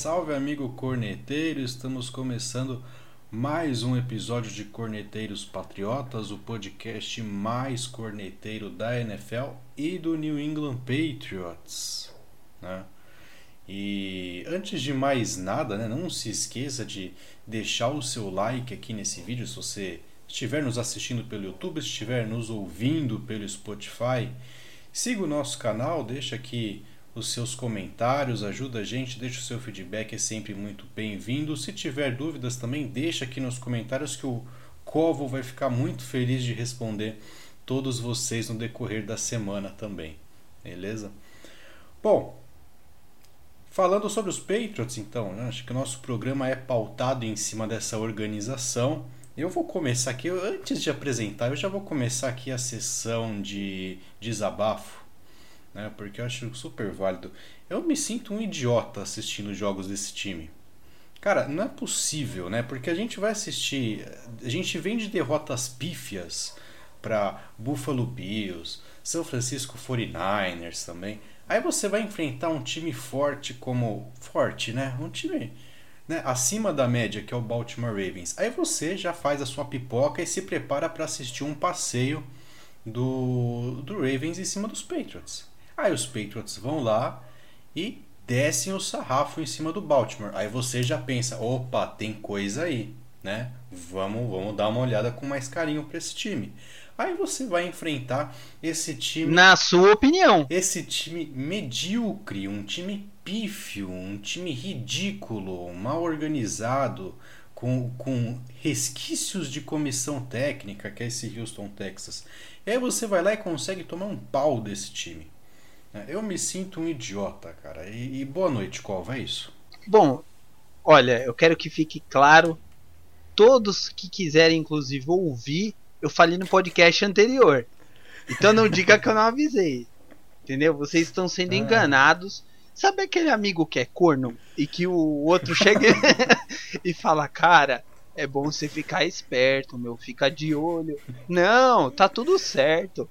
Salve, amigo corneteiro! Estamos começando mais um episódio de Corneteiros Patriotas, o podcast mais corneteiro da NFL e do New England Patriots. Né? E antes de mais nada, né, não se esqueça de deixar o seu like aqui nesse vídeo se você estiver nos assistindo pelo YouTube, estiver nos ouvindo pelo Spotify. Siga o nosso canal, deixa aqui os seus comentários, ajuda a gente, deixa o seu feedback, é sempre muito bem-vindo. Se tiver dúvidas também, deixa aqui nos comentários que o Covo vai ficar muito feliz de responder todos vocês no decorrer da semana também. Beleza? Bom, falando sobre os Patriots, então, né? acho que o nosso programa é pautado em cima dessa organização. Eu vou começar aqui, antes de apresentar, eu já vou começar aqui a sessão de desabafo né? Porque eu acho super válido. Eu me sinto um idiota assistindo jogos desse time. Cara, não é possível, né? Porque a gente vai assistir, a gente vem de derrotas pífias para Buffalo Bills, São Francisco 49ers também. Aí você vai enfrentar um time forte como forte, né? Um time né, acima da média, que é o Baltimore Ravens. Aí você já faz a sua pipoca e se prepara para assistir um passeio do, do Ravens em cima dos Patriots. Aí os Patriots vão lá e descem o sarrafo em cima do Baltimore. Aí você já pensa, opa, tem coisa aí, né? Vamos, vamos dar uma olhada com mais carinho para esse time. Aí você vai enfrentar esse time. Na sua opinião. Esse time medíocre, um time pífio, um time ridículo, mal organizado, com, com resquícios de comissão técnica, que é esse Houston, Texas. E aí você vai lá e consegue tomar um pau desse time. É, eu me sinto um idiota, cara. E, e boa noite, Cova, é isso? Bom, olha, eu quero que fique claro. Todos que quiserem, inclusive, ouvir, eu falei no podcast anterior. Então não diga que eu não avisei. Entendeu? Vocês estão sendo ah. enganados. Sabe aquele amigo que é corno e que o outro chega e fala, cara, é bom você ficar esperto, meu, fica de olho. Não, tá tudo certo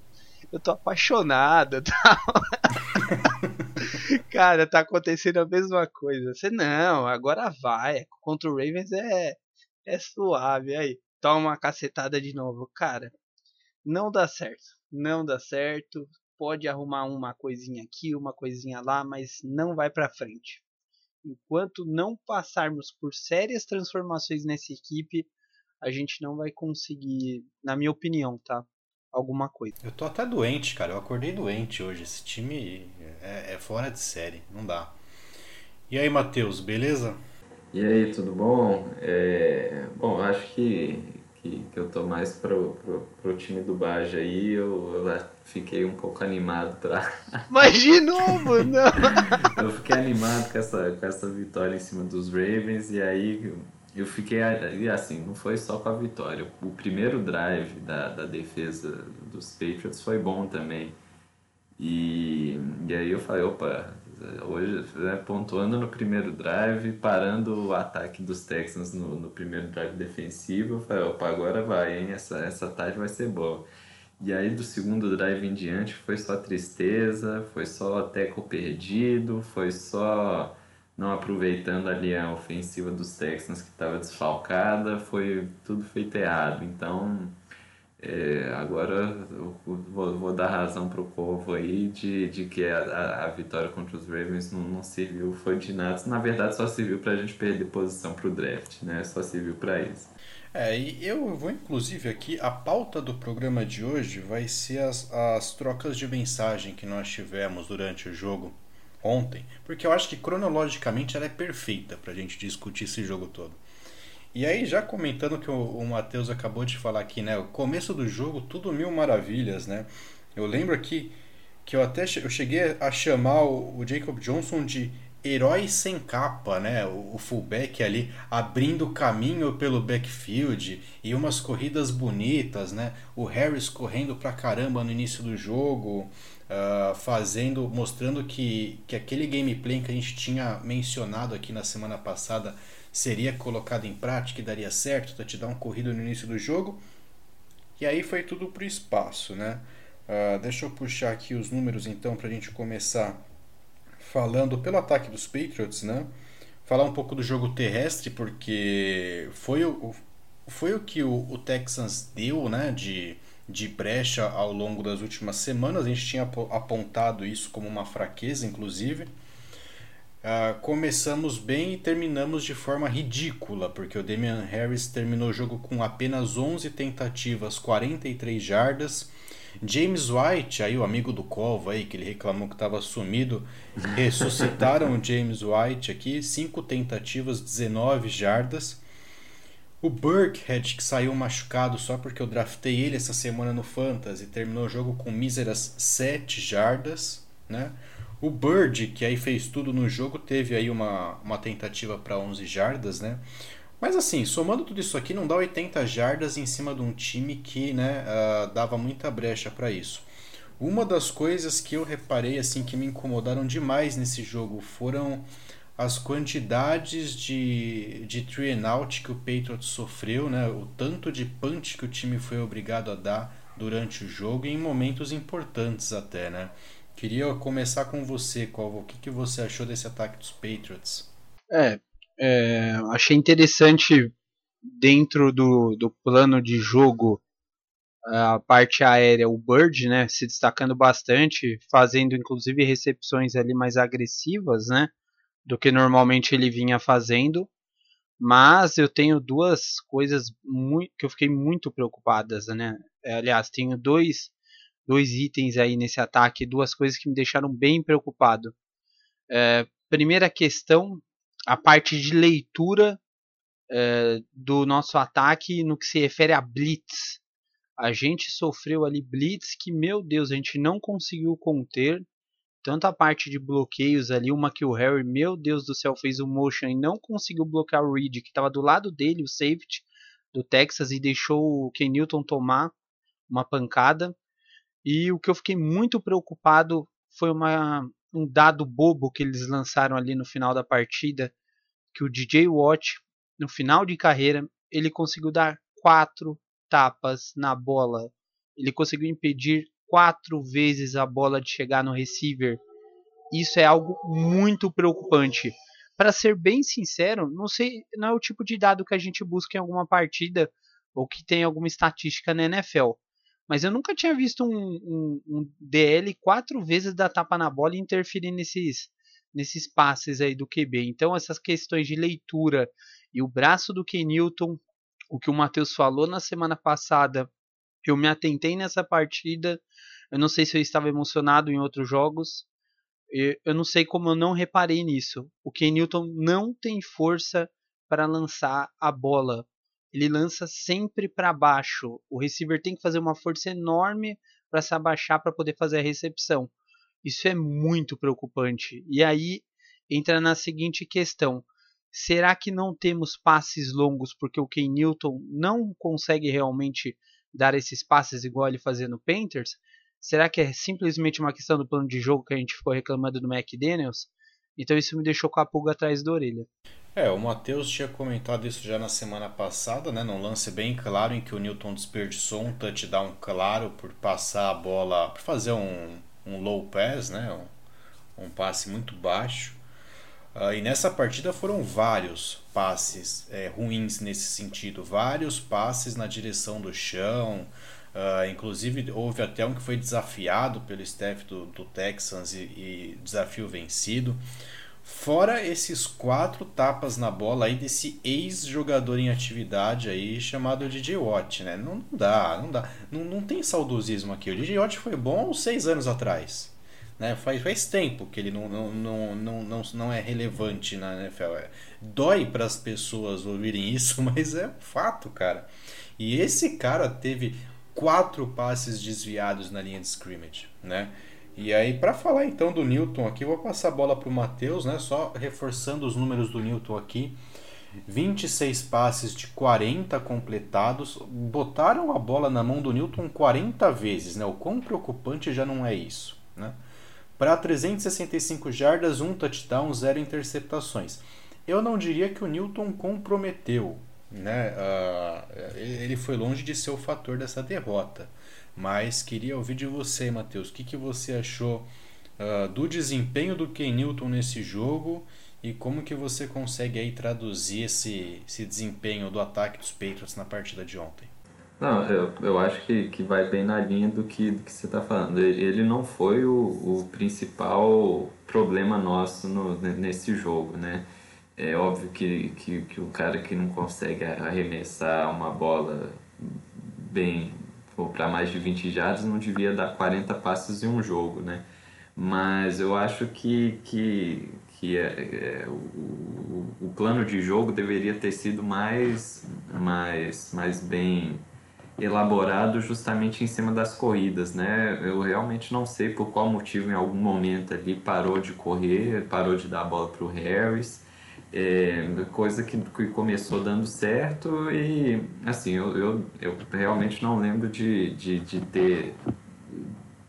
eu tô apaixonada tal. Cara, tá acontecendo a mesma coisa. Você não, agora vai. Contra o Ravens é, é suave. Aí, toma uma cacetada de novo. Cara, não dá certo. Não dá certo. Pode arrumar uma coisinha aqui, uma coisinha lá, mas não vai pra frente. Enquanto não passarmos por sérias transformações nessa equipe, a gente não vai conseguir, na minha opinião, tá? Alguma coisa. Eu tô até doente, cara. Eu acordei doente hoje. Esse time é, é fora de série. Não dá. E aí, Matheus, beleza? E aí, tudo bom? É... Bom, acho que, que, que, eu tô mais pro, pro, pro time do Baja aí. Eu, eu fiquei um pouco animado pra. Mas de novo, não! eu fiquei animado com essa, com essa vitória em cima dos Ravens. E aí eu fiquei assim, não foi só com a vitória. O primeiro drive da, da defesa dos Patriots foi bom também. E, e aí eu falei, opa, hoje né, pontuando no primeiro drive, parando o ataque dos Texans no, no primeiro drive defensivo, eu falei, opa, agora vai, hein? Essa, essa tarde vai ser boa. E aí do segundo drive em diante foi só tristeza, foi só teco perdido, foi só não aproveitando ali a ofensiva dos Texans que estava desfalcada, foi tudo feito errado. Então, é, agora vou, vou, dar razão para o povo aí de, de que a, a, vitória contra os Ravens não, não, serviu, foi de nada. Na verdade, só serviu para a gente perder posição para o draft, né? Só serviu para isso. É, e eu vou inclusive aqui, a pauta do programa de hoje vai ser as, as trocas de mensagem que nós tivemos durante o jogo ontem, porque eu acho que cronologicamente ela é perfeita para a gente discutir esse jogo todo. E aí, já comentando que o, o Matheus acabou de falar aqui, né? O começo do jogo, tudo mil maravilhas, né? Eu lembro aqui que eu até eu cheguei a chamar o, o Jacob Johnson de herói sem capa, né? O, o fullback ali abrindo caminho pelo backfield e umas corridas bonitas, né? O Harris correndo pra caramba no início do jogo, uh, fazendo, mostrando que, que aquele gameplay que a gente tinha mencionado aqui na semana passada seria colocado em prática e daria certo, te dar um corrido no início do jogo. E aí foi tudo pro espaço, né? Uh, deixa eu puxar aqui os números então para a gente começar falando pelo ataque dos Patriots, né? falar um pouco do jogo terrestre, porque foi o, foi o que o, o Texans deu né, de, de brecha ao longo das últimas semanas. A gente tinha apontado isso como uma fraqueza, inclusive. Uh, começamos bem e terminamos de forma ridícula, porque o Damian Harris terminou o jogo com apenas 11 tentativas, 43 jardas. James White, aí o amigo do Cova aí, que ele reclamou que estava sumido, ressuscitaram o James White aqui, 5 tentativas, 19 jardas. O Burkhead, que saiu machucado só porque eu draftei ele essa semana no Fantasy, terminou o jogo com míseras 7 jardas, né? O Bird, que aí fez tudo no jogo, teve aí uma, uma tentativa para 11 jardas, né? Mas assim, somando tudo isso aqui, não dá 80 jardas em cima de um time que né, uh, dava muita brecha para isso. Uma das coisas que eu reparei assim que me incomodaram demais nesse jogo foram as quantidades de, de three and out que o Patriots sofreu, né? o tanto de punch que o time foi obrigado a dar durante o jogo em momentos importantes até. Né? Queria começar com você, qual o que, que você achou desse ataque dos Patriots? É, é achei interessante dentro do, do plano de jogo a parte aérea, o Bird, né, se destacando bastante, fazendo inclusive recepções ali mais agressivas, né, do que normalmente ele vinha fazendo. Mas eu tenho duas coisas muito, que eu fiquei muito preocupadas, né? Aliás, tenho dois dois itens aí nesse ataque, duas coisas que me deixaram bem preocupado. É, primeira questão, a parte de leitura é, do nosso ataque no que se refere a blitz. A gente sofreu ali blitz que, meu Deus, a gente não conseguiu conter. Tanto a parte de bloqueios ali, uma que o Harry, meu Deus do céu, fez o motion e não conseguiu bloquear o Reed, que estava do lado dele, o safety do Texas, e deixou o Ken Newton tomar uma pancada. E o que eu fiquei muito preocupado foi uma, um dado bobo que eles lançaram ali no final da partida, que o DJ Watt, no final de carreira, ele conseguiu dar quatro tapas na bola. Ele conseguiu impedir quatro vezes a bola de chegar no receiver. Isso é algo muito preocupante. Para ser bem sincero, não sei, não é o tipo de dado que a gente busca em alguma partida ou que tem alguma estatística na NFL. Mas eu nunca tinha visto um, um, um DL quatro vezes dar tapa na bola e interferir nesses, nesses passes aí do QB. Então essas questões de leitura e o braço do Ken Newton, o que o Matheus falou na semana passada, eu me atentei nessa partida. Eu não sei se eu estava emocionado em outros jogos. Eu não sei como eu não reparei nisso. O Ken Newton não tem força para lançar a bola ele lança sempre para baixo. O receiver tem que fazer uma força enorme para se abaixar para poder fazer a recepção. Isso é muito preocupante. E aí entra na seguinte questão: será que não temos passes longos porque o Ken Newton não consegue realmente dar esses passes igual ele fazia no Panthers? Será que é simplesmente uma questão do plano de jogo que a gente ficou reclamando do McDaniels? Então isso me deixou com a pulga atrás da orelha. É, o Matheus tinha comentado isso já na semana passada, né? Num lance bem claro em que o Newton desperdiçou um touchdown claro por passar a bola, por fazer um, um low pass, né? Um, um passe muito baixo. Uh, e nessa partida foram vários passes é, ruins nesse sentido, vários passes na direção do chão. Uh, inclusive houve até um que foi desafiado pelo staff do, do Texans e, e desafio vencido. Fora esses quatro tapas na bola aí desse ex-jogador em atividade aí chamado DJ Watt, né? Não, dá, não dá. Não, não tem saudosismo aqui. O DJ Watt foi bom seis anos atrás. Né? Faz, faz tempo que ele não, não, não, não, não, não é relevante na NFL. É, dói para as pessoas ouvirem isso, mas é fato, cara. E esse cara teve quatro passes desviados na linha de scrimmage, né? E aí, para falar então do Newton aqui, vou passar a bola para o Matheus, né? Só reforçando os números do Newton aqui. 26 passes de 40 completados. Botaram a bola na mão do Newton 40 vezes, né? O quão preocupante já não é isso, né? Para 365 jardas, um touchdown, zero interceptações. Eu não diria que o Newton comprometeu, né? Uh, ele foi longe de ser o fator dessa derrota. Mas queria ouvir de você, Matheus. O que, que você achou uh, do desempenho do Ken Newton nesse jogo E como que você consegue aí traduzir esse, esse desempenho do ataque dos Patriots na partida de ontem? Não, eu, eu acho que, que vai bem na linha do que, do que você está falando. Ele não foi o, o principal problema nosso no, nesse jogo, né? É óbvio que, que, que o cara que não consegue arremessar uma bola bem para mais de 20 jardas não devia dar 40 passes em um jogo, né? Mas eu acho que, que, que é, é, o, o plano de jogo deveria ter sido mais, mais, mais bem elaborado justamente em cima das corridas, né? Eu realmente não sei por qual motivo em algum momento ali parou de correr, parou de dar a bola para o Harris, é, coisa que, que começou dando certo e assim eu, eu, eu realmente não lembro de, de, de ter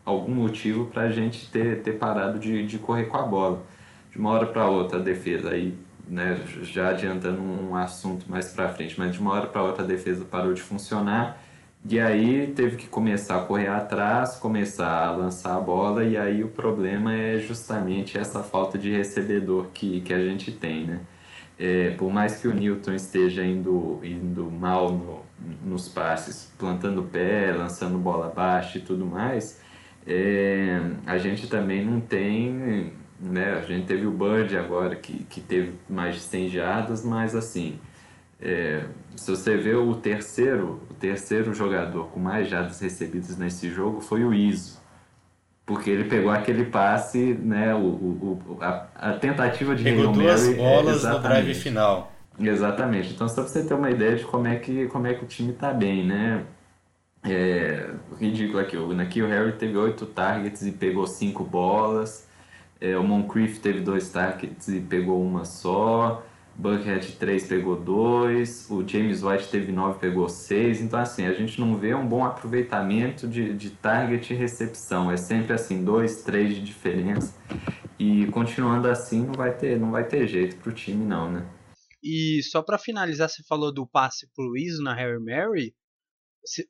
algum motivo para a gente ter, ter parado de, de correr com a bola de uma hora para outra a defesa aí né, já adiantando um assunto mais para frente, mas de uma hora para outra a defesa parou de funcionar e aí teve que começar a correr atrás, começar a lançar a bola, e aí o problema é justamente essa falta de recebedor que, que a gente tem, né? É, por mais que o Newton esteja indo, indo mal no, nos passes, plantando pé, lançando bola baixa e tudo mais, é, a gente também não tem, né? A gente teve o Bird agora que, que teve mais de 100 jardas, mas assim, é, se você vê o terceiro, o terceiro jogador com mais jardas recebidas nesse jogo foi o Iso. Porque ele pegou aquele passe, né, o, o, a, a tentativa de Pegou duas Mary, bolas é, no drive final. Exatamente. Então, só para você ter uma ideia de como é que, como é que o time está bem, né? É, ridículo aqui. O Nakil Harry teve oito targets e pegou cinco bolas. É, o Moncrief teve dois targets e pegou uma só. Buckhead 3 pegou 2, o James White teve 9, pegou 6. Então, assim, a gente não vê um bom aproveitamento de, de target e recepção. É sempre assim, 2, 3 de diferença. E continuando assim, não vai ter, não vai ter jeito pro time, não, né? E só para finalizar, você falou do passe pro Iso na Harry Mary.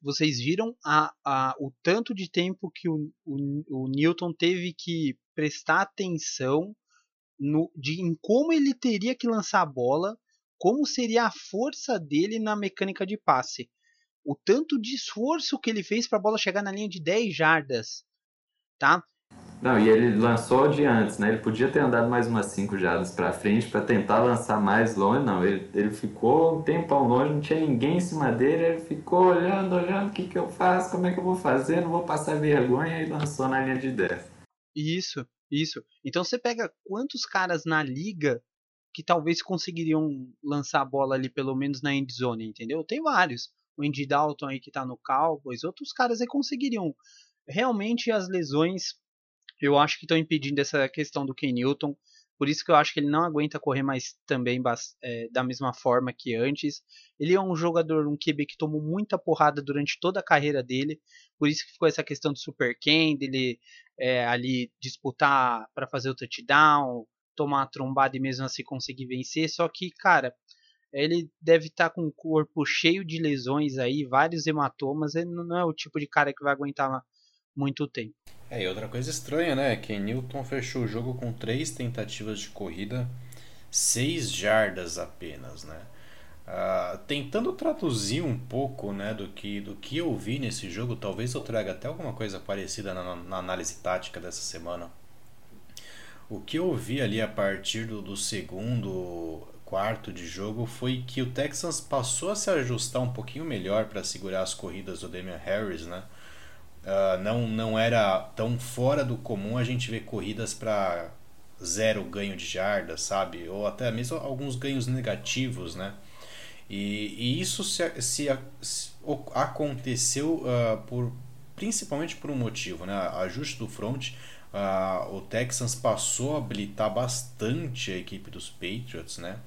Vocês viram a, a, o tanto de tempo que o, o, o Newton teve que prestar atenção no, de em como ele teria que lançar a bola, como seria a força dele na mecânica de passe. O tanto de esforço que ele fez para a bola chegar na linha de 10 jardas, tá? Não, e ele lançou de antes, né? Ele podia ter andado mais umas 5 jardas para frente para tentar lançar mais longe. Não, ele, ele ficou um tempão longe, não tinha ninguém em cima dele. Ele ficou olhando, olhando o que, que eu faço, como é que eu vou fazer, não vou passar vergonha. E lançou na linha de 10. Isso. Isso. Então você pega quantos caras na liga que talvez conseguiriam lançar a bola ali pelo menos na end zone, entendeu? Tem vários. O Andy Dalton aí que tá no Cowboys, outros caras aí conseguiriam. Realmente as lesões eu acho que estão impedindo essa questão do Ken Newton. Por isso que eu acho que ele não aguenta correr mais também é, da mesma forma que antes. Ele é um jogador, um QB que tomou muita porrada durante toda a carreira dele. Por isso que ficou essa questão do Super Ken, dele é, ali disputar para fazer o touchdown, tomar a trombada e mesmo assim conseguir vencer. Só que, cara, ele deve estar tá com o corpo cheio de lesões aí, vários hematomas. Ele não é o tipo de cara que vai aguentar muito tempo. É, e outra coisa estranha, né? Que Newton fechou o jogo com três tentativas de corrida, seis jardas apenas, né? Uh, tentando traduzir um pouco né, do, que, do que eu vi nesse jogo, talvez eu traga até alguma coisa parecida na, na análise tática dessa semana. O que eu vi ali a partir do, do segundo quarto de jogo foi que o Texans passou a se ajustar um pouquinho melhor para segurar as corridas do Damian Harris, né? Uh, não, não era tão fora do comum a gente ver corridas para zero ganho de jardas, sabe? Ou até mesmo alguns ganhos negativos, né? E, e isso se, se, se aconteceu uh, por principalmente por um motivo, né? Ajuste do front. Uh, o Texans passou a habilitar bastante a equipe dos Patriots, né?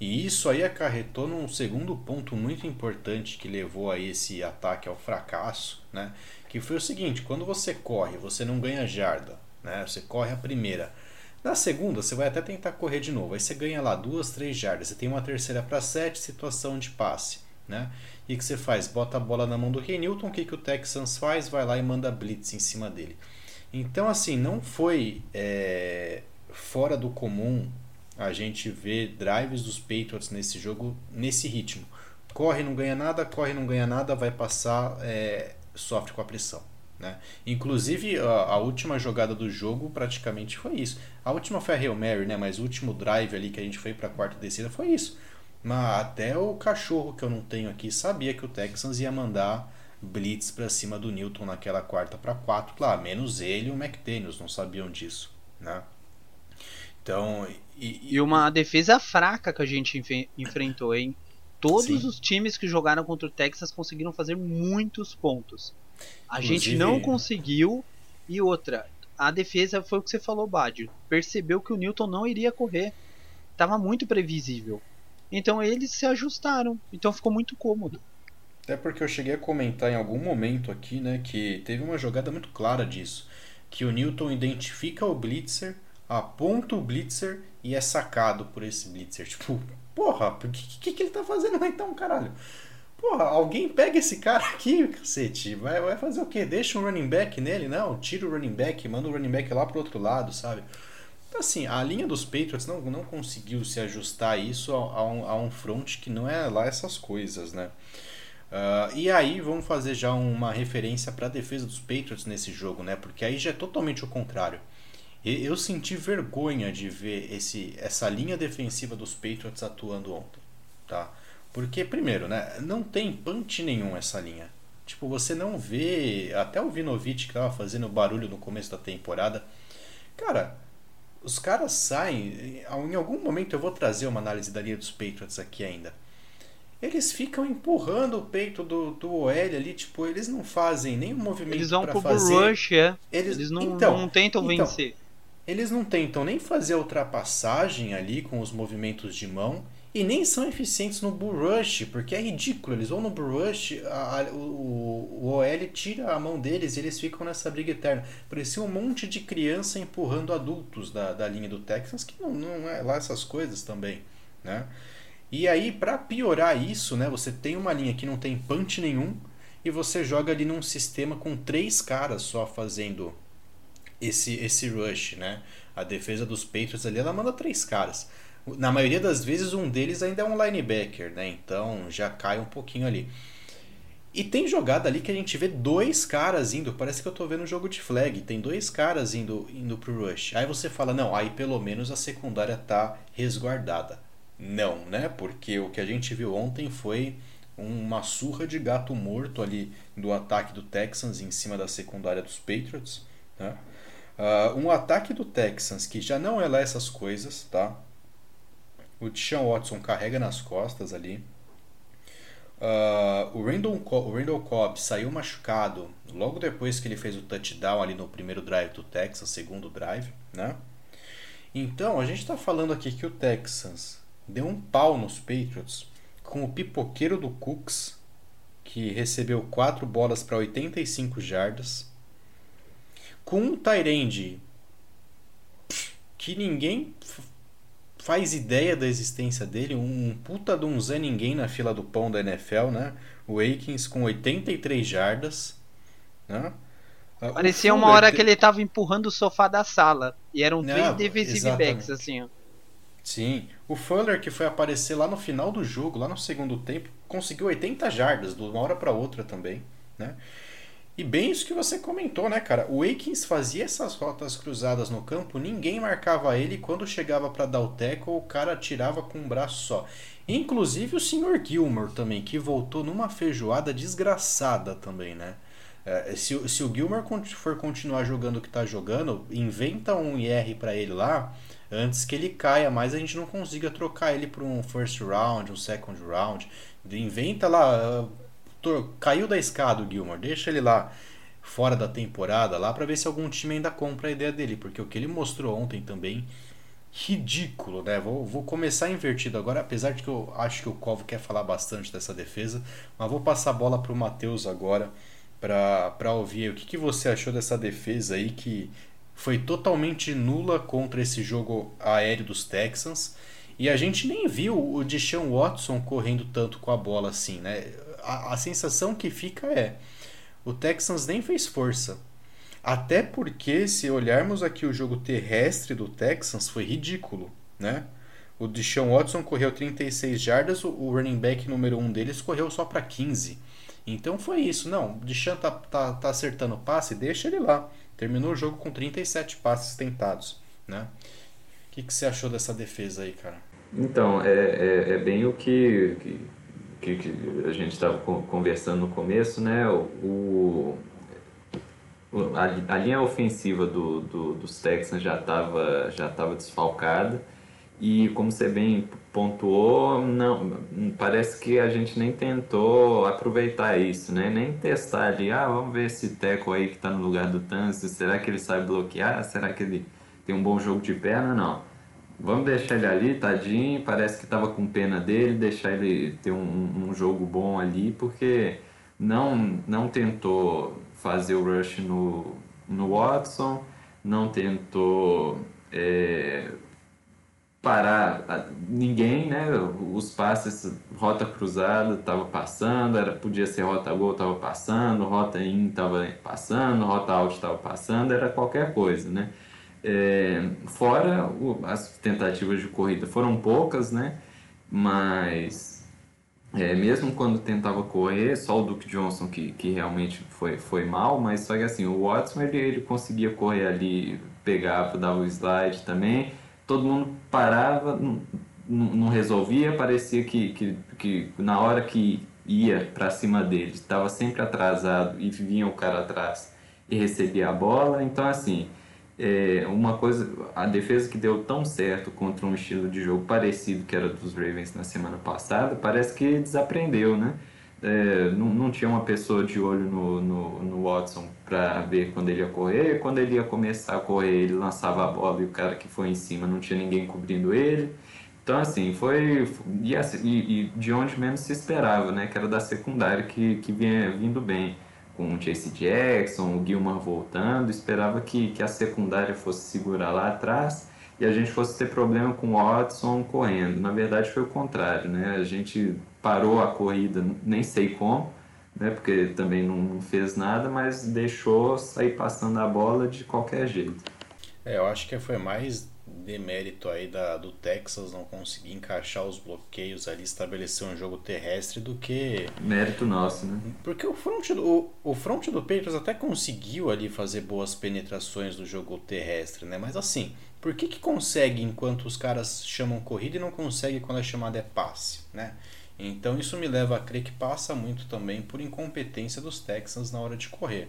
E isso aí acarretou num segundo ponto muito importante que levou a esse ataque ao fracasso, né? Que foi o seguinte: quando você corre, você não ganha jarda, né? Você corre a primeira na segunda, você vai até tentar correr de novo. Aí você ganha lá duas, três jardas. Você tem uma terceira para sete, situação de passe. Né? E o que você faz? Bota a bola na mão do Newton. O que, que o Texans faz? Vai lá e manda blitz em cima dele. Então, assim, não foi é, fora do comum a gente vê drives dos Patriots nesse jogo nesse ritmo. Corre, não ganha nada, corre, não ganha nada, vai passar, é, sofre com a pressão. Né? Inclusive, a, a, última jogada do jogo praticamente foi isso. A última foi a Hail Mary, né? mas o último drive ali que a gente foi para a quarta descida foi isso. Mas até o cachorro que eu não tenho aqui sabia que o Texans ia mandar blitz para cima do Newton naquela quarta para quatro, lá, menos ele e o McDaniels não sabiam disso, né? Então, e, e, uma defesa fraca que a gente enfrentou, hein? Todos Sim. os times que jogaram contra o Texas conseguiram fazer muitos pontos. A Inclusive... gente não conseguiu. E outra, a defesa foi o que você falou, Badio. Percebeu que o Newton não iria correr. Tava muito previsível. Então eles se ajustaram. Então ficou muito cômodo. Até porque eu cheguei a comentar em algum momento aqui, né, que teve uma jogada muito clara disso. Que o Newton identifica o Blitzer aponta o Blitzer e é sacado por esse Blitzer. Tipo, porra, o que, que, que, ele tá fazendo lá então, caralho? Porra, alguém pega esse cara aqui, cacete. Vai, vai fazer o quê? Deixa um running back nele? Não, tira o running back, manda o running back lá pro outro lado, sabe? Então, assim, a linha dos Patriots não, não conseguiu se ajustar isso a, a, um, a um front que não é lá essas coisas, né? Uh, e aí vamos fazer já uma referência para a defesa dos Patriots nesse jogo, né? Porque aí já é totalmente o contrário. Eu senti vergonha de ver esse, essa linha defensiva dos Patriots atuando ontem, tá? Porque, primeiro, né, não tem punch nenhum essa linha. Tipo, você não vê. Até o Vinovich que tava fazendo barulho no começo da temporada. Cara, os caras saem. Em algum momento eu vou trazer uma análise da linha dos Patriots aqui ainda. Eles ficam empurrando o peito do, do OL ali, tipo, eles não fazem nenhum movimento Eles vão pro fazer. rush, é. Eles, eles não, então, não tentam então, vencer. Eles não tentam nem fazer a ultrapassagem ali com os movimentos de mão e nem são eficientes no bull rush, porque é ridículo. Eles vão no bull rush, a, a, o, o OL tira a mão deles e eles ficam nessa briga eterna. Parecia um monte de criança empurrando adultos da, da linha do Texas, que não, não é lá essas coisas também, né? E aí, para piorar isso, né, você tem uma linha que não tem punch nenhum e você joga ali num sistema com três caras só fazendo esse, esse rush, né? A defesa dos Patriots ali, ela manda três caras. Na maioria das vezes, um deles ainda é um linebacker, né? Então já cai um pouquinho ali. E tem jogada ali que a gente vê dois caras indo, parece que eu tô vendo um jogo de flag, tem dois caras indo, indo pro rush. Aí você fala, não, aí pelo menos a secundária tá resguardada. Não, né? Porque o que a gente viu ontem foi uma surra de gato morto ali do ataque do Texans em cima da secundária dos Patriots, né? Uh, um ataque do Texans que já não é lá essas coisas, tá? O Deshaun Watson carrega nas costas ali. Uh, o, Randall, o Randall Cobb saiu machucado logo depois que ele fez o touchdown ali no primeiro drive do Texans, segundo drive, né? Então, a gente está falando aqui que o Texans deu um pau nos Patriots com o pipoqueiro do Cooks, que recebeu quatro bolas para 85 jardas com um Tyrande que ninguém faz ideia da existência dele, um puta de um Zé Ninguém na fila do pão da NFL, né? O Aikens com 83 jardas, né? Ah, Parecia uma hora que ele tava empurrando o sofá da sala. E eram três defensive backs, assim, ó. Sim. O Fuller, que foi aparecer lá no final do jogo, lá no segundo tempo, conseguiu 80 jardas de uma hora para outra também, né? E bem isso que você comentou, né, cara? O Aikens fazia essas rotas cruzadas no campo, ninguém marcava ele. Quando chegava para dar o tackle, o cara tirava com um braço só. Inclusive o Sr. Gilmore também, que voltou numa feijoada desgraçada também, né? É, se, se o Gilmore for continuar jogando o que tá jogando, inventa um IR para ele lá, antes que ele caia, mas a gente não consiga trocar ele por um first round, um second round. Inventa lá caiu da escada o Gilmore, deixa ele lá fora da temporada lá para ver se algum time ainda compra a ideia dele, porque o que ele mostrou ontem também ridículo, né? Vou, vou começar invertido agora, apesar de que eu acho que o Cove quer falar bastante dessa defesa, mas vou passar a bola para o Matheus agora para ouvir o que, que você achou dessa defesa aí que foi totalmente nula contra esse jogo aéreo dos Texans. E a gente nem viu o Deshaun Watson correndo tanto com a bola assim, né? a, a sensação que fica é: o Texans nem fez força. Até porque, se olharmos aqui o jogo terrestre do Texans, foi ridículo, né? O Deshaun Watson correu 36 jardas, o running back número 1 deles correu só para 15. Então foi isso. Não, o Deshaun tá, tá, tá acertando o passe, deixa ele lá. Terminou o jogo com 37 passes tentados, né? O que, que você achou dessa defesa aí, cara? Então, é, é, é bem o que, que, que a gente estava conversando no começo, né? O, o a, a, linha ofensiva do, do, dos Texans já estava já tava desfalcada e como você bem pontuou, não, parece que a gente nem tentou aproveitar isso, né? Nem testar ali, ah, vamos ver esse teco aí que está no lugar do Tansi, será que ele sabe bloquear? Será que ele tem um bom jogo de perna? Não. Vamos deixar ele ali, tadinho, parece que estava com pena dele, deixar ele ter um, um jogo bom ali, porque não, não tentou fazer o rush no, no Watson, não tentou é, parar ninguém, né? Os passes, rota cruzada estava passando, era, podia ser rota gol, estava passando, rota in estava passando, rota out estava passando, era qualquer coisa, né? É, fora o, as tentativas de corrida foram poucas, né? Mas é, mesmo quando tentava correr, só o Duke Johnson que, que realmente foi, foi mal, mas só que assim, o Watson ele, ele conseguia correr ali, pegava, dava o slide também, todo mundo parava, não, não resolvia, parecia que, que, que na hora que ia para cima dele, estava sempre atrasado e vinha o cara atrás e recebia a bola, então assim é, uma coisa, a defesa que deu tão certo contra um estilo de jogo parecido que era dos Ravens na semana passada, parece que desaprendeu, né? É, não, não tinha uma pessoa de olho no, no, no Watson para ver quando ele ia correr. Quando ele ia começar a correr, ele lançava a bola e o cara que foi em cima não tinha ninguém cobrindo ele. Então, assim, foi. E, e, e de onde menos se esperava, né? Que era da secundária que, que vinha vindo bem com o Chase Jackson, o Gilmar voltando, esperava que, que a secundária fosse segurar lá atrás e a gente fosse ter problema com o Watson correndo. Na verdade foi o contrário, né? A gente parou a corrida, nem sei como, né? Porque também não fez nada, mas deixou sair passando a bola de qualquer jeito. É, eu acho que foi mais demérito aí da, do Texas não conseguir encaixar os bloqueios ali, estabelecer um jogo terrestre do que. Mérito nosso, né? Porque o front do, o front do Patriots até conseguiu ali fazer boas penetrações do jogo terrestre, né? Mas assim, por que, que consegue enquanto os caras chamam corrida e não consegue quando a chamada é passe, né? Então isso me leva a crer que passa muito também por incompetência dos Texans na hora de correr.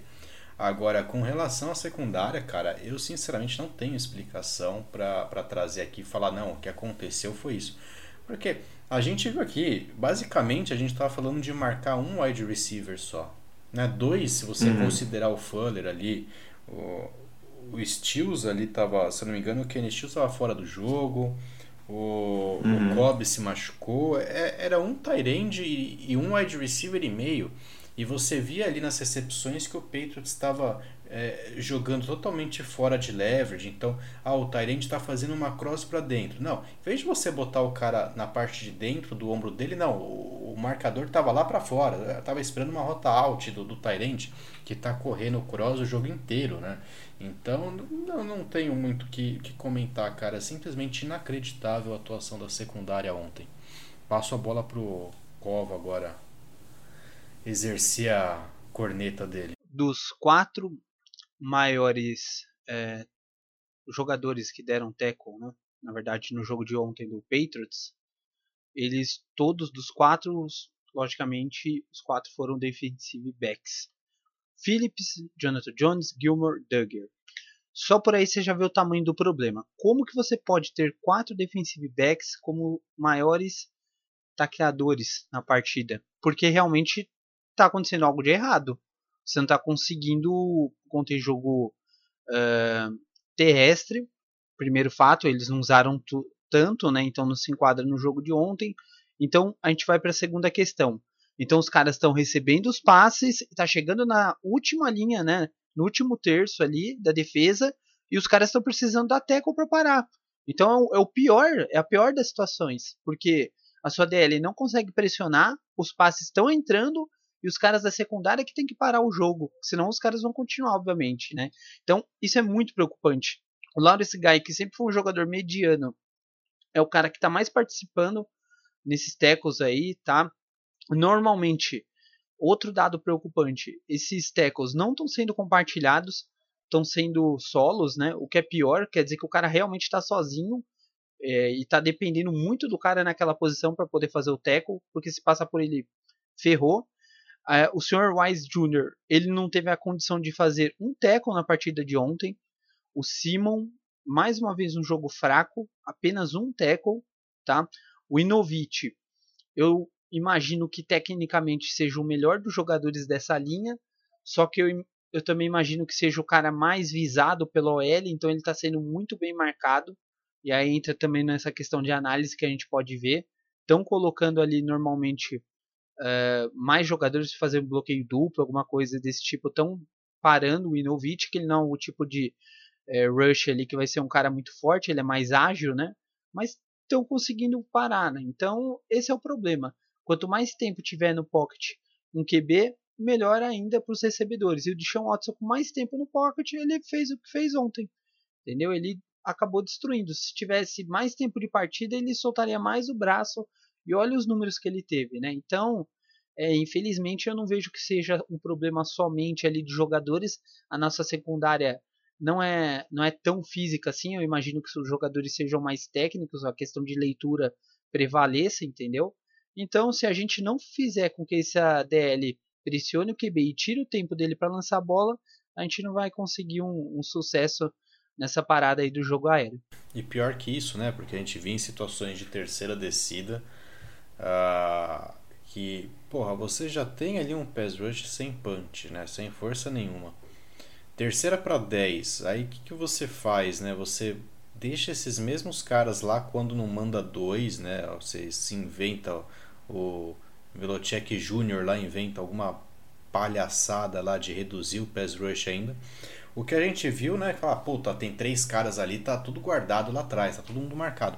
Agora, com relação à secundária, cara, eu sinceramente não tenho explicação para trazer aqui e falar, não, o que aconteceu foi isso. Porque a gente viu aqui, basicamente, a gente estava falando de marcar um wide receiver só. Né? Dois, se você uhum. considerar o Fuller ali, o, o Stills ali estava, se eu não me engano, o Kenny Stills estava fora do jogo, o, uhum. o Cobb se machucou, é, era um end e, e um wide receiver e meio. E você via ali nas recepções que o Patriots estava é, jogando totalmente fora de leverage. Então, ah, o Tyrant está fazendo uma cross para dentro. Não, em vez de você botar o cara na parte de dentro do ombro dele, não, o, o marcador estava lá para fora. Estava esperando uma rota out do, do Tyrant, que está correndo cross o jogo inteiro, né? Então, não, não tenho muito o que, que comentar, cara. É simplesmente inacreditável a atuação da secundária ontem. Passo a bola pro Cova agora exercer a corneta dele? Dos quatro maiores é, jogadores que deram tackle, né? na verdade no jogo de ontem do Patriots, eles todos dos quatro, logicamente, os quatro foram defensive backs. Phillips, Jonathan Jones, Gilmore, Duggar. Só por aí você já vê o tamanho do problema. Como que você pode ter quatro defensive backs como maiores tacleadores na partida? Porque realmente tá acontecendo algo de errado. Você não tá conseguindo conter jogo uh, terrestre. Primeiro fato, eles não usaram tanto, né? Então não se enquadra no jogo de ontem. Então a gente vai para a segunda questão. Então os caras estão recebendo os passes, está chegando na última linha, né? No último terço ali da defesa e os caras estão precisando da tackle para parar. Então é é o pior, é a pior das situações, porque a sua DL não consegue pressionar, os passes estão entrando e os caras da secundária que tem que parar o jogo, senão os caras vão continuar, obviamente, né? Então, isso é muito preocupante. O Lawrence Guy, que sempre foi um jogador mediano, é o cara que está mais participando nesses tackles aí, tá? Normalmente, outro dado preocupante, esses tackles não estão sendo compartilhados, estão sendo solos, né? O que é pior, quer dizer que o cara realmente está sozinho é, e está dependendo muito do cara naquela posição para poder fazer o tackle, porque se passa por ele, ferrou. É, o Sr. Wise Jr., ele não teve a condição de fazer um tackle na partida de ontem. O Simon, mais uma vez um jogo fraco, apenas um tackle, tá? O Inovich, eu imagino que tecnicamente seja o melhor dos jogadores dessa linha, só que eu, eu também imagino que seja o cara mais visado pelo OL, então ele está sendo muito bem marcado. E aí entra também nessa questão de análise que a gente pode ver. Estão colocando ali normalmente uh, mais jogadores para fazer um bloqueio duplo, alguma coisa desse tipo. Estão parando o Inovich, que ele não é o tipo de uh, rush ali que vai ser um cara muito forte, ele é mais ágil, né? Mas estão conseguindo parar, né? Então esse é o problema. Quanto mais tempo tiver no pocket um QB, melhor ainda para os recebedores. E o Deshaun Watson com mais tempo no pocket, ele fez o que fez ontem. Entendeu? Ele acabou destruindo. Se tivesse mais tempo de partida, ele soltaria mais o braço. E olha os números que ele teve, né? Então, é, infelizmente, eu não vejo que seja um problema somente ali de jogadores. A nossa secundária não é, não é tão física assim. Eu imagino que os jogadores sejam mais técnicos, a questão de leitura prevaleça, entendeu? Então, se a gente não fizer com que essa DL pressione o QB e tire o tempo dele para lançar a bola, a gente não vai conseguir um, um, sucesso nessa parada aí do jogo aéreo. E pior que isso, né? Porque a gente viu em situações de terceira descida uh, que, porra, você já tem ali um pass rush sem punch, né? Sem força nenhuma. Terceira para 10, aí o que, que você faz, né? Você deixa esses mesmos caras lá quando não manda dois, né? Você se inventa o Velocek Jr. lá inventa alguma palhaçada lá de reduzir o pass rush ainda. O que a gente viu, né? Falar, puta, tem três caras ali, tá tudo guardado lá atrás, tá todo mundo marcado.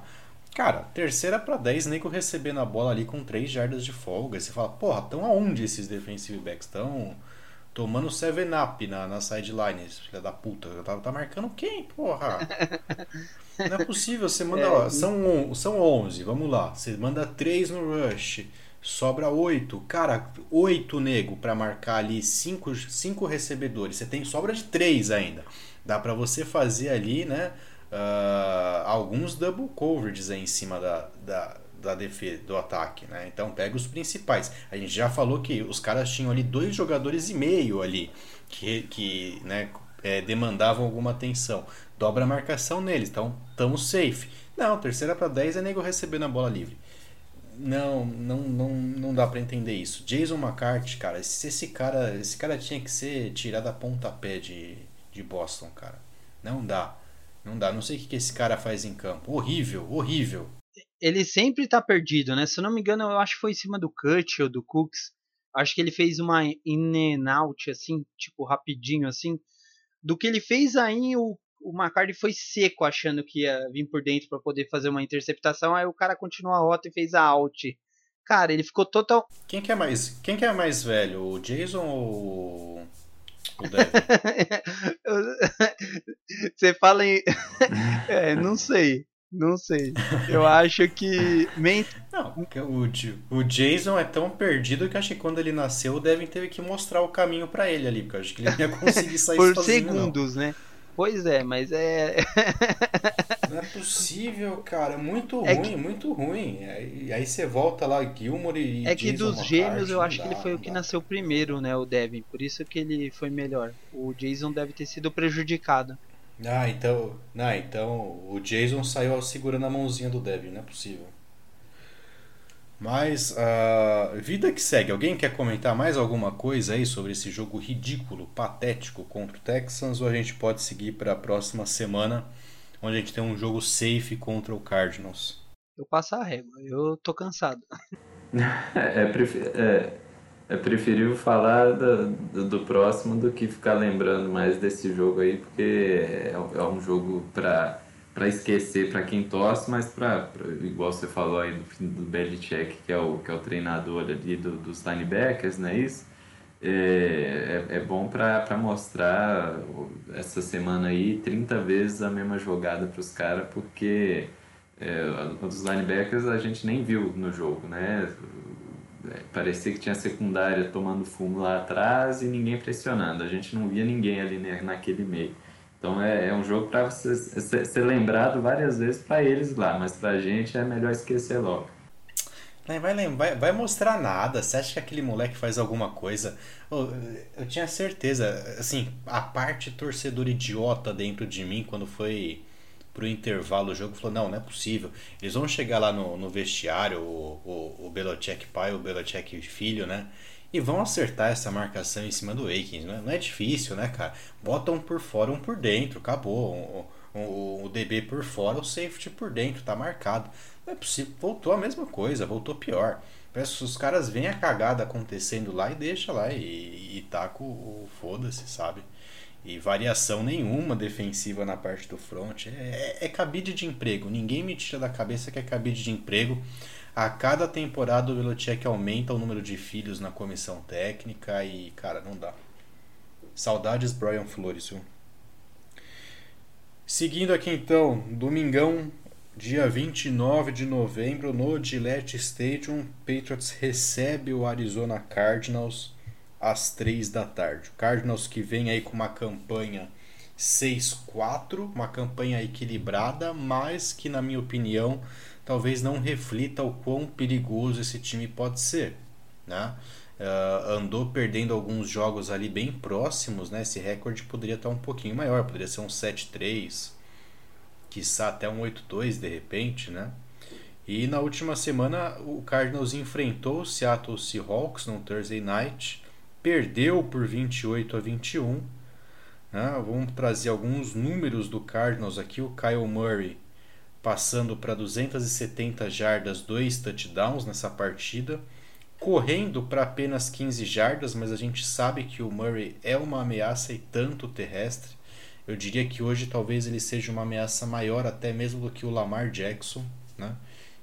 Cara, terceira para 10, nego recebendo a bola ali com 3 jardas de folga. Você fala, porra, estão aonde esses defensive backs? Estão tomando 7-up na, na sideline, filha da puta. Tá, tá marcando quem, porra? Não é possível, você manda. É, ó, são, são 11, vamos lá. Você manda 3 no rush, sobra 8. Cara, 8 nego para marcar ali 5 cinco, recebedores. Você tem sobra de 3 ainda. Dá para você fazer ali, né? Uh, alguns double coverages aí em cima da, da, da defesa, do ataque, né? Então pega os principais. A gente já falou que os caras tinham ali dois jogadores e meio ali que, que né, é, demandavam alguma atenção. Dobra a marcação neles, então estamos safe. Não, terceira para 10 é nego recebendo a bola livre. Não, não, não, não dá para entender isso. Jason McCarthy, cara, esse, esse cara, esse cara tinha que ser tirado a pontapé de, de Boston, cara. Não dá. Não dá. Não sei o que, esse cara faz em campo. Horrível, horrível ele sempre tá perdido, né? Se eu não me engano, eu acho que foi em cima do Cut ou do Cooks. Acho que ele fez uma in and out, assim, tipo, rapidinho, assim. Do que ele fez aí, o, o McCarthy foi seco, achando que ia vir por dentro para poder fazer uma interceptação. Aí o cara continuou a rota e fez a out. Cara, ele ficou total. Quem que é mais, quem que é mais velho, o Jason ou o Devin? Você fala em. é, não sei. Não sei. Eu acho que. Não, o, o Jason é tão perdido que acho que quando ele nasceu, devem ter que mostrar o caminho para ele ali, porque eu acho que ele não ia conseguir sair Por sozinho, segundos, não. né? Pois é, mas é. não é possível, cara. Muito é ruim, que... muito ruim. Aí, aí você volta lá, Gilmore e. É que Jason dos gêmeos eu acho dá, que ele foi o que nasceu primeiro, né? O Devin. Por isso que ele foi melhor. O Jason deve ter sido prejudicado. Ah, então. Ah, então o Jason saiu segurando a mãozinha do Devin, não é possível. Mas a uh, vida que segue. Alguém quer comentar mais alguma coisa aí sobre esse jogo ridículo, patético contra o Texans? Ou a gente pode seguir para a próxima semana, onde a gente tem um jogo safe contra o Cardinals? Eu passo a régua, eu tô cansado. é, é, é preferível falar do, do, do, próximo do que ficar lembrando mais desse jogo aí, porque é, é um jogo para para esquecer para quem torce, mas para igual você falou aí do, do Belichick, que é o que é o treinador ali do, dos linebackers, não é isso? É, é, é bom para mostrar essa semana aí 30 vezes a mesma jogada para os caras, porque É, os linebackers a gente nem viu no jogo, né? É, parecia que tinha secundária tomando fumo lá atrás e ninguém pressionando. A gente não via ninguém ali né, naquele meio. Então é, é um jogo para ser, ser, lembrado várias vezes para eles lá, mas para a gente é melhor esquecer logo. Vai, vai, vai mostrar nada. Você acha que aquele moleque faz alguma coisa? Eu, eu tinha certeza, assim, a parte torcedor idiota dentro de mim quando foi pro intervalo o jogo falou: não, não é possível. Eles vão chegar lá no, no vestiário, o, o, o Belichick pai, o Belichick filho, né? E vão acertar essa marcação em cima do Aikens. Não é, não é difícil, né, cara? Bota um por fora, um por dentro, acabou. O, o, o DB por fora, o safety por dentro, tá marcado. Não é possível. Voltou a mesma coisa, voltou pior. Parece os caras veem a cagada acontecendo lá e deixa lá e, e tá com o foda-se, sabe? E variação nenhuma defensiva na parte do front. É, é, é cabide de emprego. Ninguém me tira da cabeça que é cabide de emprego. A cada temporada o Belichick aumenta o número de filhos na comissão técnica e, cara, não dá. Saudades Brian Flores, viu? Seguindo aqui então, domingão, dia 29 de novembro, no Gillette Stadium, Patriots recebe o Arizona Cardinals às 3 da tarde. O Cardinals que vem aí com uma campanha 6-4, uma campanha equilibrada, mas que, na minha opinião, talvez não reflita o quão perigoso esse time pode ser. Né? Uh, andou perdendo alguns jogos ali bem próximos, né? esse recorde poderia estar um pouquinho maior, poderia ser um 7-3, quiçá até um 8-2 de repente. Né? E na última semana o Cardinals enfrentou o Seattle Seahawks no Thursday Night perdeu por 28 a 21. Vamos trazer alguns números do Cardinals aqui. O Kyle Murray passando para 270 jardas, dois touchdowns nessa partida, correndo para apenas 15 jardas, mas a gente sabe que o Murray é uma ameaça e tanto terrestre. Eu diria que hoje talvez ele seja uma ameaça maior até mesmo do que o Lamar Jackson, né?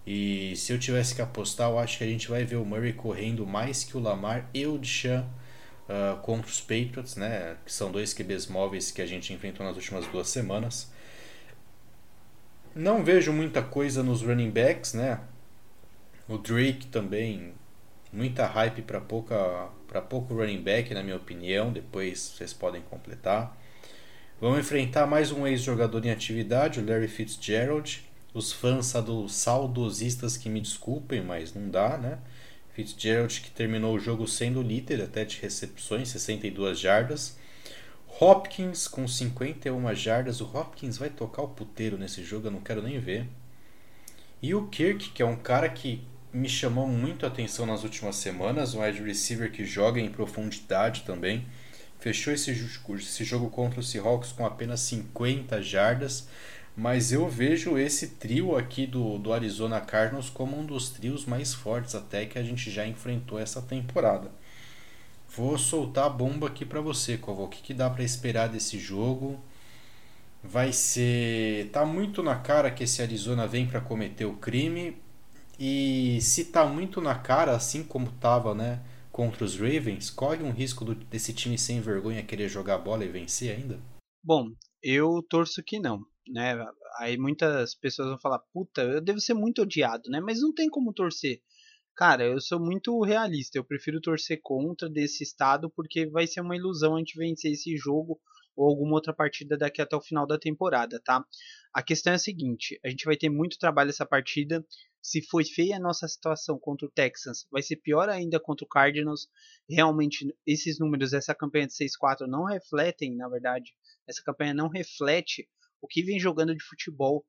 E se eu tivesse que apostar, eu acho que a gente vai ver o Murray correndo mais que o Lamar e o Deshaun uh, contra os Patriots, né, que são dois QBs móveis que a gente enfrentou nas últimas duas semanas. Não vejo muita coisa nos running backs, né? O Drake também, muita hype para pouca para pouco running back, na minha opinião. Depois vocês podem completar. Vamos enfrentar mais um ex-jogador em atividade, o Larry Fitzgerald. Os fãs saudosistas que me desculpem, mas não dá, né? Fitzgerald que terminou o jogo sendo líder até de recepções, 62 jardas. Hopkins com 51 jardas. O Hopkins vai tocar o puteiro nesse jogo, eu não quero nem ver. E o Kirk, que é um cara que me chamou muito a atenção nas últimas semanas, um wide receiver que joga em profundidade também. Fechou esse, esse jogo contra o Seahawks com apenas 50 jardas. Mas eu vejo esse trio aqui do, do Arizona Cardinals como um dos trios mais fortes até que a gente já enfrentou essa temporada. Vou soltar a bomba aqui para você, Koval. O que, que dá para esperar desse jogo? Vai ser. Tá muito na cara que esse Arizona vem para cometer o crime. E se tá muito na cara, assim como tava, né? Contra os Ravens, corre um risco do, desse time sem vergonha querer jogar bola e vencer ainda? Bom, eu torço que não né? Aí muitas pessoas vão falar, puta, eu devo ser muito odiado, né? Mas não tem como torcer. Cara, eu sou muito realista, eu prefiro torcer contra desse estado porque vai ser uma ilusão a gente vencer esse jogo ou alguma outra partida daqui até o final da temporada, tá? A questão é a seguinte, a gente vai ter muito trabalho essa partida. Se foi feia a nossa situação contra o Texans, vai ser pior ainda contra o Cardinals. Realmente, esses números, essa campanha de 6-4 não refletem, na verdade, essa campanha não reflete o que vem jogando de futebol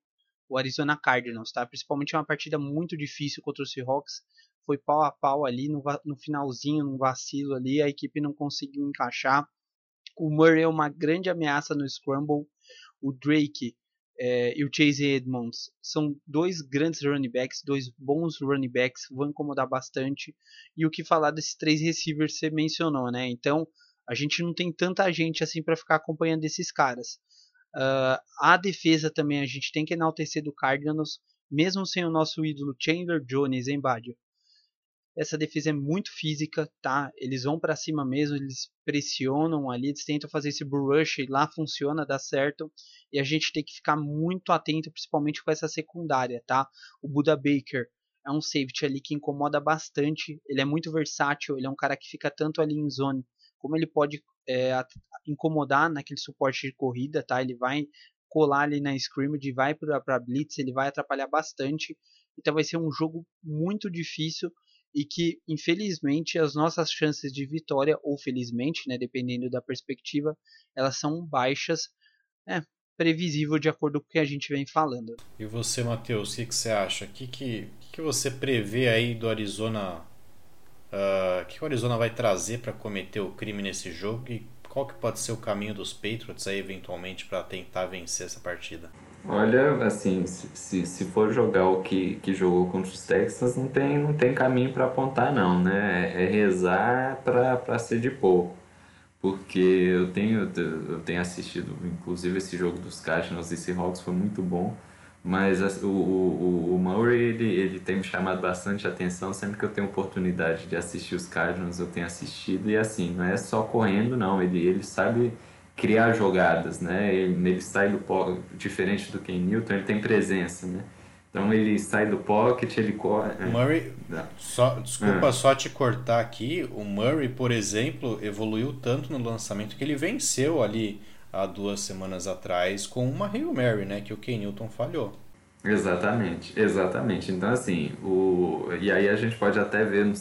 o Arizona Cardinals, tá? Principalmente uma partida muito difícil contra o Seahawks. Foi pau a pau ali no, no finalzinho, num vacilo ali, a equipe não conseguiu encaixar. O Murray é uma grande ameaça no scramble. O Drake é, e o Chase Edmonds são dois grandes running backs, dois bons running backs, vão incomodar bastante. E o que falar desses três receivers você mencionou, né? Então a gente não tem tanta gente assim para ficar acompanhando esses caras. Uh, a defesa também a gente tem que enaltecer do Cardinals, mesmo sem o nosso ídolo Chandler Jones, em Badio. essa defesa é muito física, tá? Eles vão para cima mesmo, eles pressionam ali, eles tentam fazer esse bull rush, lá funciona, dá certo. E a gente tem que ficar muito atento, principalmente com essa secundária, tá? O Buda Baker é um safety ali que incomoda bastante, ele é muito versátil, ele é um cara que fica tanto ali em zone, como ele pode é, incomodar naquele suporte de corrida, tá? Ele vai colar ali na scrimmage, vai para blitz, ele vai atrapalhar bastante. Então vai ser um jogo muito difícil e que infelizmente as nossas chances de vitória ou felizmente, né, dependendo da perspectiva, elas são baixas, é previsível de acordo com o que a gente vem falando. E você, Matheus, o que, que, você acha? O que, que, que você prevê aí do Arizona? Uh, que o Arizona vai trazer para cometer o crime nesse jogo e qual que pode ser o caminho dos Patriots aí eventualmente para tentar vencer essa partida? Olha, assim, se, se for jogar o que, que jogou contra os Texans, não tem, não tem caminho para apontar, não, né? É, é rezar para ser de pouco. Porque eu tenho, eu tenho assistido, inclusive, esse jogo dos Cardinals e Seahawks foi muito bom. Mas o, o, o Murray, ele, ele tem me chamado bastante atenção. Sempre que eu tenho oportunidade de assistir os Cardinals, eu tenho assistido. E assim, não é só correndo, não. Ele, ele sabe criar jogadas, né? Ele, ele sai do pocket, diferente do Ken Newton, ele tem presença, né? Então ele sai do pocket, ele corre. É. Murray, só, desculpa é. só te cortar aqui. O Murray, por exemplo, evoluiu tanto no lançamento que ele venceu ali há duas semanas atrás com uma Hail Mary, né? Que o Ken Newton falhou. Exatamente, exatamente. Então assim, o e aí a gente pode até ver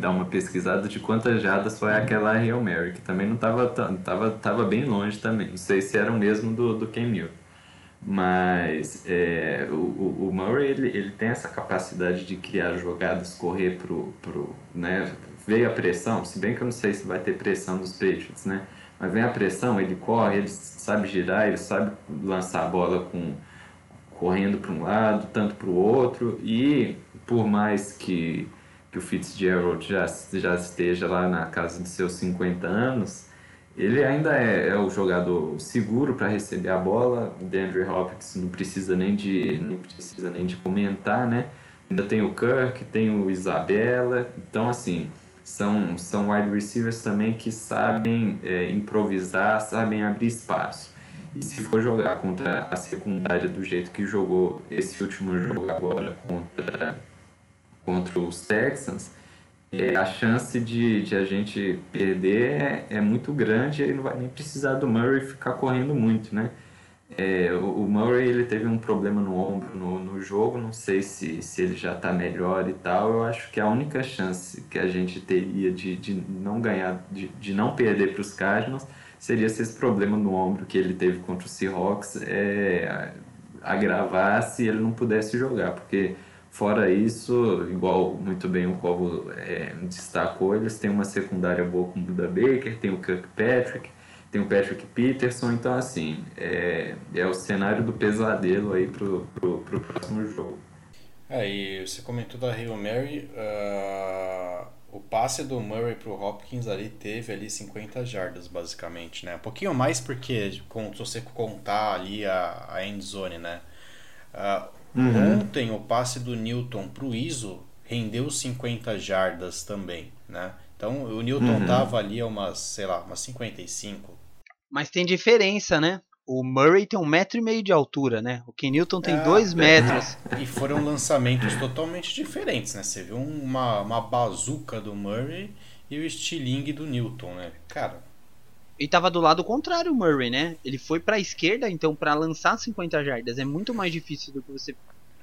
dar uma pesquisada de quantas jadas foi aquela Hail Mary, que também não estava tava, tava bem longe também. Não sei se era o mesmo do, do Ken Newton. Mas é, o, o Murray ele, ele tem essa capacidade de criar jogadas, correr pro, pro né, veio a pressão, se bem que eu não sei se vai ter pressão dos Patriots, né? Mas vem a pressão, ele corre, ele sabe girar, ele sabe lançar a bola com correndo para um lado, tanto para o outro e por mais que que o Fitzgerald já, já esteja lá na casa de seus 50 anos, ele ainda é, é o jogador seguro para receber a bola. O DeAndre Hopkins não precisa nem de não precisa nem de comentar, né? Ainda tem o Kirk, tem o Isabella. Então, assim, são, são wide receivers também que sabem é, improvisar, sabem abrir espaço. E se for jogar contra a secundária do jeito que jogou esse último jogo agora contra contra os Texans, é, a chance de, de a gente perder é, é muito grande e não vai nem precisar do Murray ficar correndo muito, né? É, o, Murray ele teve um problema no ombro no, no jogo, não sei se, se ele já está melhor e tal. Eu acho que a única chance que a gente teria de, de não ganhar, de, de não perder para os Cardinals, seria se esse problema no ombro que ele teve contra o Seahawks é, agravasse e ele não pudesse jogar, porque Fora isso, igual muito bem o Covo é, destacou, eles têm uma secundária boa com o Buda Baker, tem o Kirkpatrick, tem o Patrick Peterson, então assim, é, é o cenário do pesadelo aí pro, pro, pro próximo jogo. Aí, é, você comentou da Hail Mary, uh, o passe do Murray pro Hopkins ali teve ali 50 jardas basicamente, né? Um pouquinho mais porque se você contar ali a, a end zone, né? Uh, Uhum. Ontem o passe do Newton pro ISO rendeu 50 jardas também, né? Então o Newton uhum. tava ali a umas, sei lá, umas 55. Mas tem diferença, né? O Murray tem um metro e meio de altura, né? O Ken Newton tem é, dois metros. E foram lançamentos totalmente diferentes, né? Você viu uma, uma bazuca do Murray e o estilingue do Newton, né? Cara, e tava do lado contrário o Murray, né? Ele foi para a esquerda, então para lançar 50 jardas é muito mais difícil do que você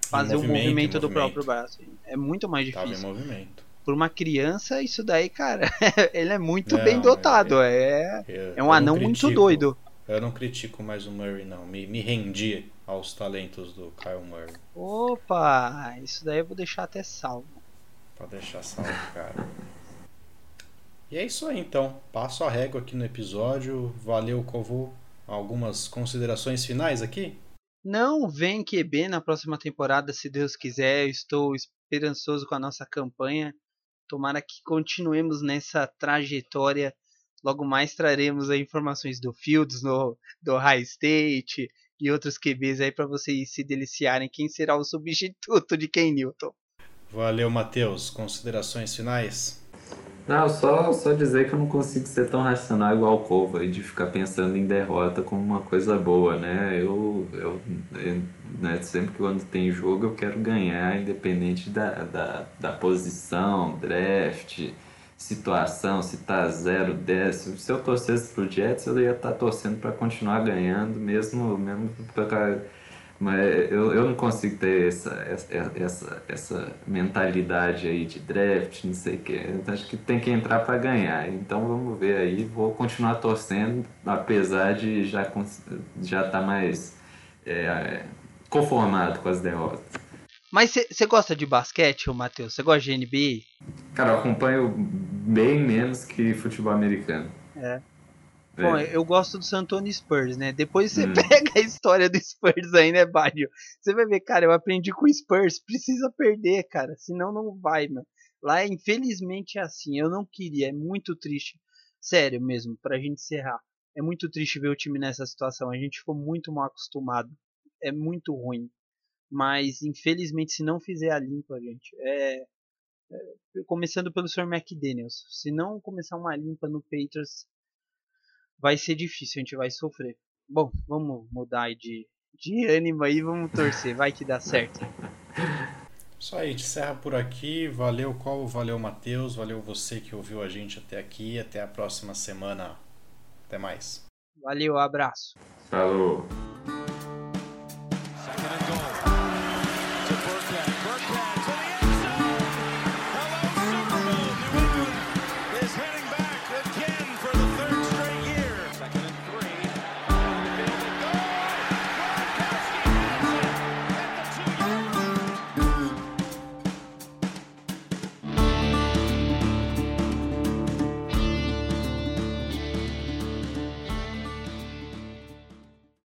fazer o um movimento, do próprio braço. É muito mais difícil. Tava em movimento. Por uma criança, isso daí, cara, ele é muito não, bem dotado. É, é, é um anão critico, muito doido. Eu não critico mais o Murray, não. Me, me rendi aos talentos do Kyle Murray. Opa, isso daí eu vou deixar até salvo. Pode deixar salvo, cara. E é isso aí então. Passo a régua aqui no episódio. Valeu, Covo. Algumas considerações finais aqui? Não vem QB na próxima temporada, se Deus quiser. Eu estou esperançoso com a nossa campanha. Tomara que continuemos nessa trajetória. Logo mais traremos aí informações do Fields, no, do High State e outros QBs aí para vocês se deliciarem. Quem será o substituto de Ken Newton? Valeu, Matheus. Considerações finais? Não, só, só dizer que eu não consigo ser tão racional igual o Cova e de ficar pensando em derrota como uma coisa boa, né? Eu, eu, eu né, sempre que quando tem jogo eu quero ganhar, independente da, da, da posição, draft, situação, se tá 0, 10. Se eu torcesse pro Jets, eu ia estar tá torcendo para continuar ganhando, mesmo, mesmo pra, mas eu, eu não consigo ter essa, essa, essa, essa mentalidade aí de draft, não sei o que. Então, acho que tem que entrar para ganhar. Então vamos ver aí. Vou continuar torcendo, apesar de já já estar tá mais é, conformado com as derrotas. Mas você gosta de basquete, Matheus? Você gosta de NBA? Cara, eu acompanho bem menos que futebol americano. É. Bom, é. eu gosto do San Antonio Spurs, né? Depois você hum. pega a história do Spurs aí, né, Bádio? Você vai ver, cara, eu aprendi com o Spurs, precisa perder, cara, senão não vai, mano. Lá, infelizmente, é assim, eu não queria, é muito triste. Sério mesmo, pra gente encerrar. É muito triste ver o time nessa situação, a gente ficou muito mal acostumado. É muito ruim. Mas, infelizmente, se não fizer a limpa, gente, é... é começando pelo Sr. McDaniels. Se não começar uma limpa no Patriots, vai ser difícil, a gente vai sofrer. Bom, vamos mudar de, de ânimo aí, vamos torcer, vai que dá certo. Isso aí, a gente encerra por aqui. Valeu, Col, valeu, Matheus, valeu você que ouviu a gente até aqui. Até a próxima semana. Até mais. Valeu, abraço. Falou.